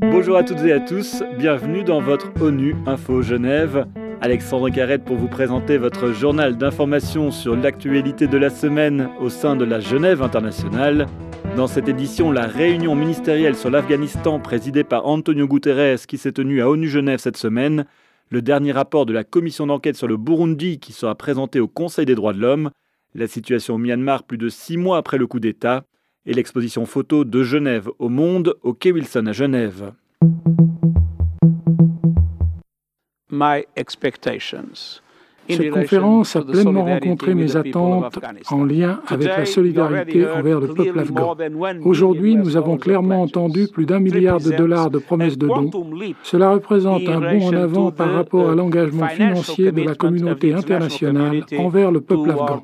Bonjour à toutes et à tous, bienvenue dans votre ONU Info Genève. Alexandre Carrette pour vous présenter votre journal d'information sur l'actualité de la semaine au sein de la Genève internationale. Dans cette édition, la réunion ministérielle sur l'Afghanistan présidée par Antonio Guterres qui s'est tenue à ONU Genève cette semaine, le dernier rapport de la commission d'enquête sur le Burundi qui sera présenté au Conseil des droits de l'homme, la situation au Myanmar plus de six mois après le coup d'État, et l'exposition photo de Genève au Monde au Quai Wilson à Genève. My expectations cette conférence a pleinement rencontré mes attentes en lien avec la solidarité envers le peuple afghan. Aujourd'hui, nous avons clairement entendu plus d'un milliard de dollars de promesses de dons. Cela représente un bond en avant par rapport à l'engagement financier de la communauté internationale envers le peuple afghan.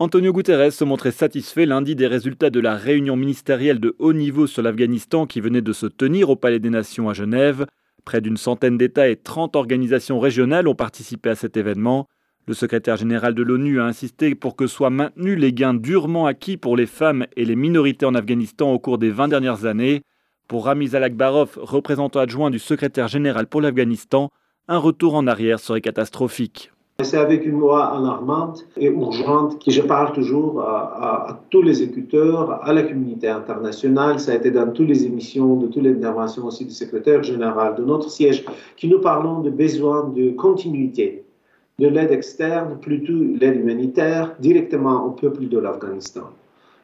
Antonio Guterres se montrait satisfait lundi des résultats de la réunion ministérielle de haut niveau sur l'Afghanistan qui venait de se tenir au Palais des Nations à Genève. Près d'une centaine d'États et 30 organisations régionales ont participé à cet événement. Le secrétaire général de l'ONU a insisté pour que soient maintenus les gains durement acquis pour les femmes et les minorités en Afghanistan au cours des 20 dernières années. Pour Ramiz Alakbarov, représentant adjoint du secrétaire général pour l'Afghanistan, un retour en arrière serait catastrophique. C'est avec une voix alarmante et urgente que je parle toujours à, tous les écouteurs, à la communauté internationale. Ça a été dans toutes les émissions, de toutes les interventions aussi du secrétaire général de notre siège, qui nous parlons de besoin de continuité de l'aide externe, plutôt l'aide humanitaire, directement au peuple de l'Afghanistan.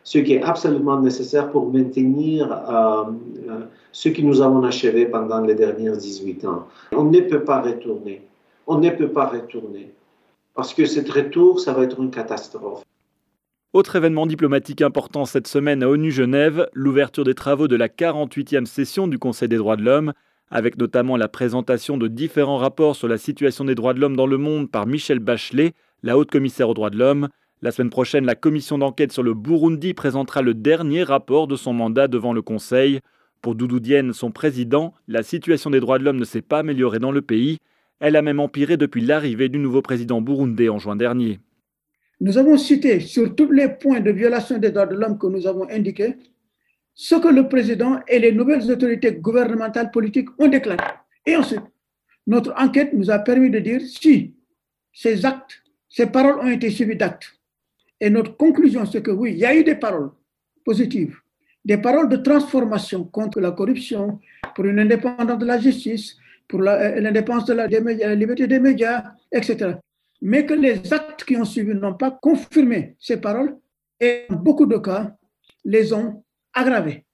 Ce qui est absolument nécessaire pour maintenir euh, euh, ce que nous avons achevé pendant les dernières 18 ans. On ne peut pas retourner. On ne peut pas retourner parce que ce retour, ça va être une catastrophe. Autre événement diplomatique important cette semaine à ONU Genève, l'ouverture des travaux de la 48e session du Conseil des droits de l'homme, avec notamment la présentation de différents rapports sur la situation des droits de l'homme dans le monde par Michel Bachelet, la haute commissaire aux droits de l'homme. La semaine prochaine, la commission d'enquête sur le Burundi présentera le dernier rapport de son mandat devant le Conseil. Pour Doudou Diène, son président, la situation des droits de l'homme ne s'est pas améliorée dans le pays. Elle a même empiré depuis l'arrivée du nouveau président burundais en juin dernier. Nous avons cité sur tous les points de violation des droits de l'homme que nous avons indiqués ce que le président et les nouvelles autorités gouvernementales politiques ont déclaré. Et ensuite, notre enquête nous a permis de dire si ces actes, ces paroles ont été suivies d'actes. Et notre conclusion, c'est que oui, il y a eu des paroles positives, des paroles de transformation contre la corruption, pour une indépendance de la justice, pour euh, l'indépendance la, la liberté des médias, etc. Mais que les actes qui ont suivi n'ont pas confirmé ces paroles et en beaucoup de cas les ont aggravées.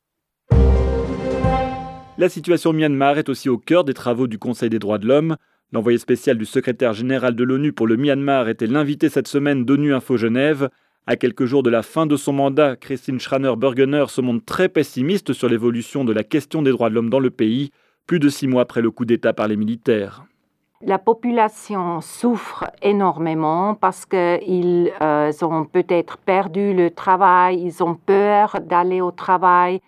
La situation au Myanmar est aussi au cœur des travaux du Conseil des droits de l'homme. L'envoyé spécial du secrétaire général de l'ONU pour le Myanmar était l'invité cette semaine d'ONU Info Genève. À quelques jours de la fin de son mandat, Christine Schraner-Burgener se montre très pessimiste sur l'évolution de la question des droits de l'homme dans le pays plus de six mois après le coup d'État par les militaires. La population souffre énormément parce qu'ils euh, ont peut-être perdu le travail, ils ont peur d'aller au travail,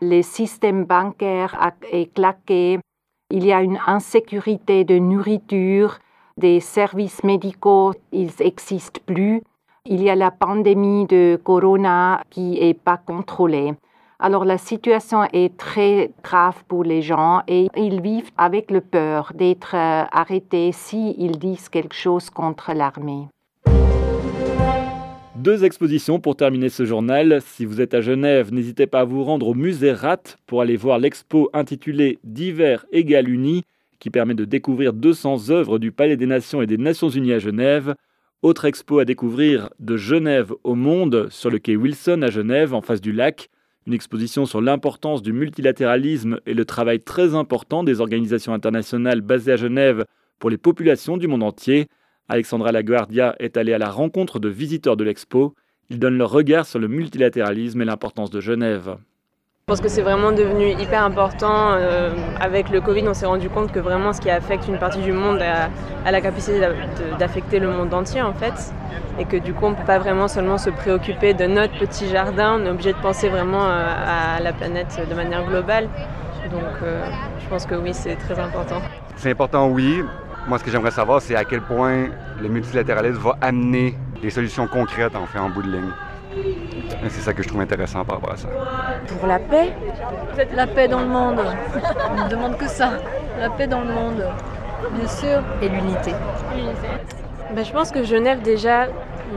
le système bancaire est claqué, il y a une insécurité de nourriture, des services médicaux, ils n'existent plus. Il y a la pandémie de corona qui n'est pas contrôlée. Alors la situation est très grave pour les gens et ils vivent avec le peur d'être euh, arrêtés s'ils disent quelque chose contre l'armée. Deux expositions pour terminer ce journal. Si vous êtes à Genève, n'hésitez pas à vous rendre au musée RAT pour aller voir l'expo intitulée Divers égal unis qui permet de découvrir 200 œuvres du Palais des Nations et des Nations Unies à Genève. Autre expo à découvrir de Genève au monde sur le quai Wilson à Genève en face du lac une exposition sur l'importance du multilatéralisme et le travail très important des organisations internationales basées à Genève pour les populations du monde entier. Alexandra Laguardia est allée à la rencontre de visiteurs de l'expo. Ils donnent leur regard sur le multilatéralisme et l'importance de Genève. Je pense que c'est vraiment devenu hyper important. Euh, avec le Covid, on s'est rendu compte que vraiment ce qui affecte une partie du monde a, la capacité d'affecter le monde entier en fait. Et que du coup, on ne peut pas vraiment seulement se préoccuper de notre petit jardin, on est obligé de penser vraiment euh, à la planète de manière globale. Donc euh, je pense que oui, c'est très important. C'est important, oui. Moi, ce que j'aimerais savoir, c'est à quel point le multilatéralisme va amener des solutions concrètes en fait en bout de ligne. C'est ça que je trouve intéressant par rapport à ça. Pour la paix La paix dans le monde. On ne demande que ça. La paix dans le monde, bien sûr. Et l'unité. Ben, je pense que Genève, déjà,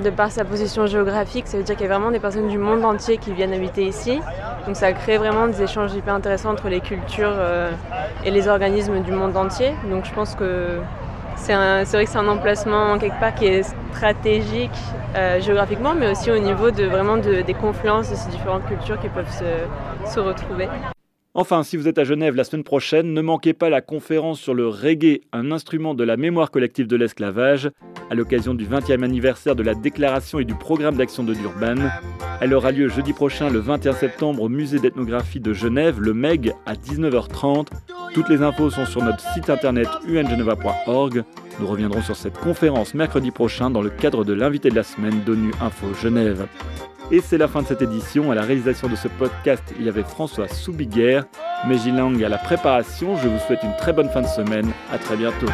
de par sa position géographique, ça veut dire qu'il y a vraiment des personnes du monde entier qui viennent habiter ici. Donc ça crée vraiment des échanges hyper intéressants entre les cultures euh, et les organismes du monde entier. Donc je pense que c'est vrai que c'est un emplacement quelque part qui est stratégique euh, géographiquement, mais aussi au niveau de vraiment des confluences de ces différentes cultures qui peuvent se, se retrouver. Enfin, si vous êtes à Genève la semaine prochaine, ne manquez pas la conférence sur le reggae, un instrument de la mémoire collective de l'esclavage, à l'occasion du 20e anniversaire de la déclaration et du programme d'action de Durban. Elle aura lieu jeudi prochain, le 21 septembre, au musée d'ethnographie de Genève, le MEG, à 19h30. Toutes les infos sont sur notre site internet ungeneva.org. Nous reviendrons sur cette conférence mercredi prochain dans le cadre de l'invité de la semaine d'ONU Info Genève. Et c'est la fin de cette édition. À la réalisation de ce podcast, il y avait François Soubiguerre, Mejilang à la préparation. Je vous souhaite une très bonne fin de semaine. À très bientôt.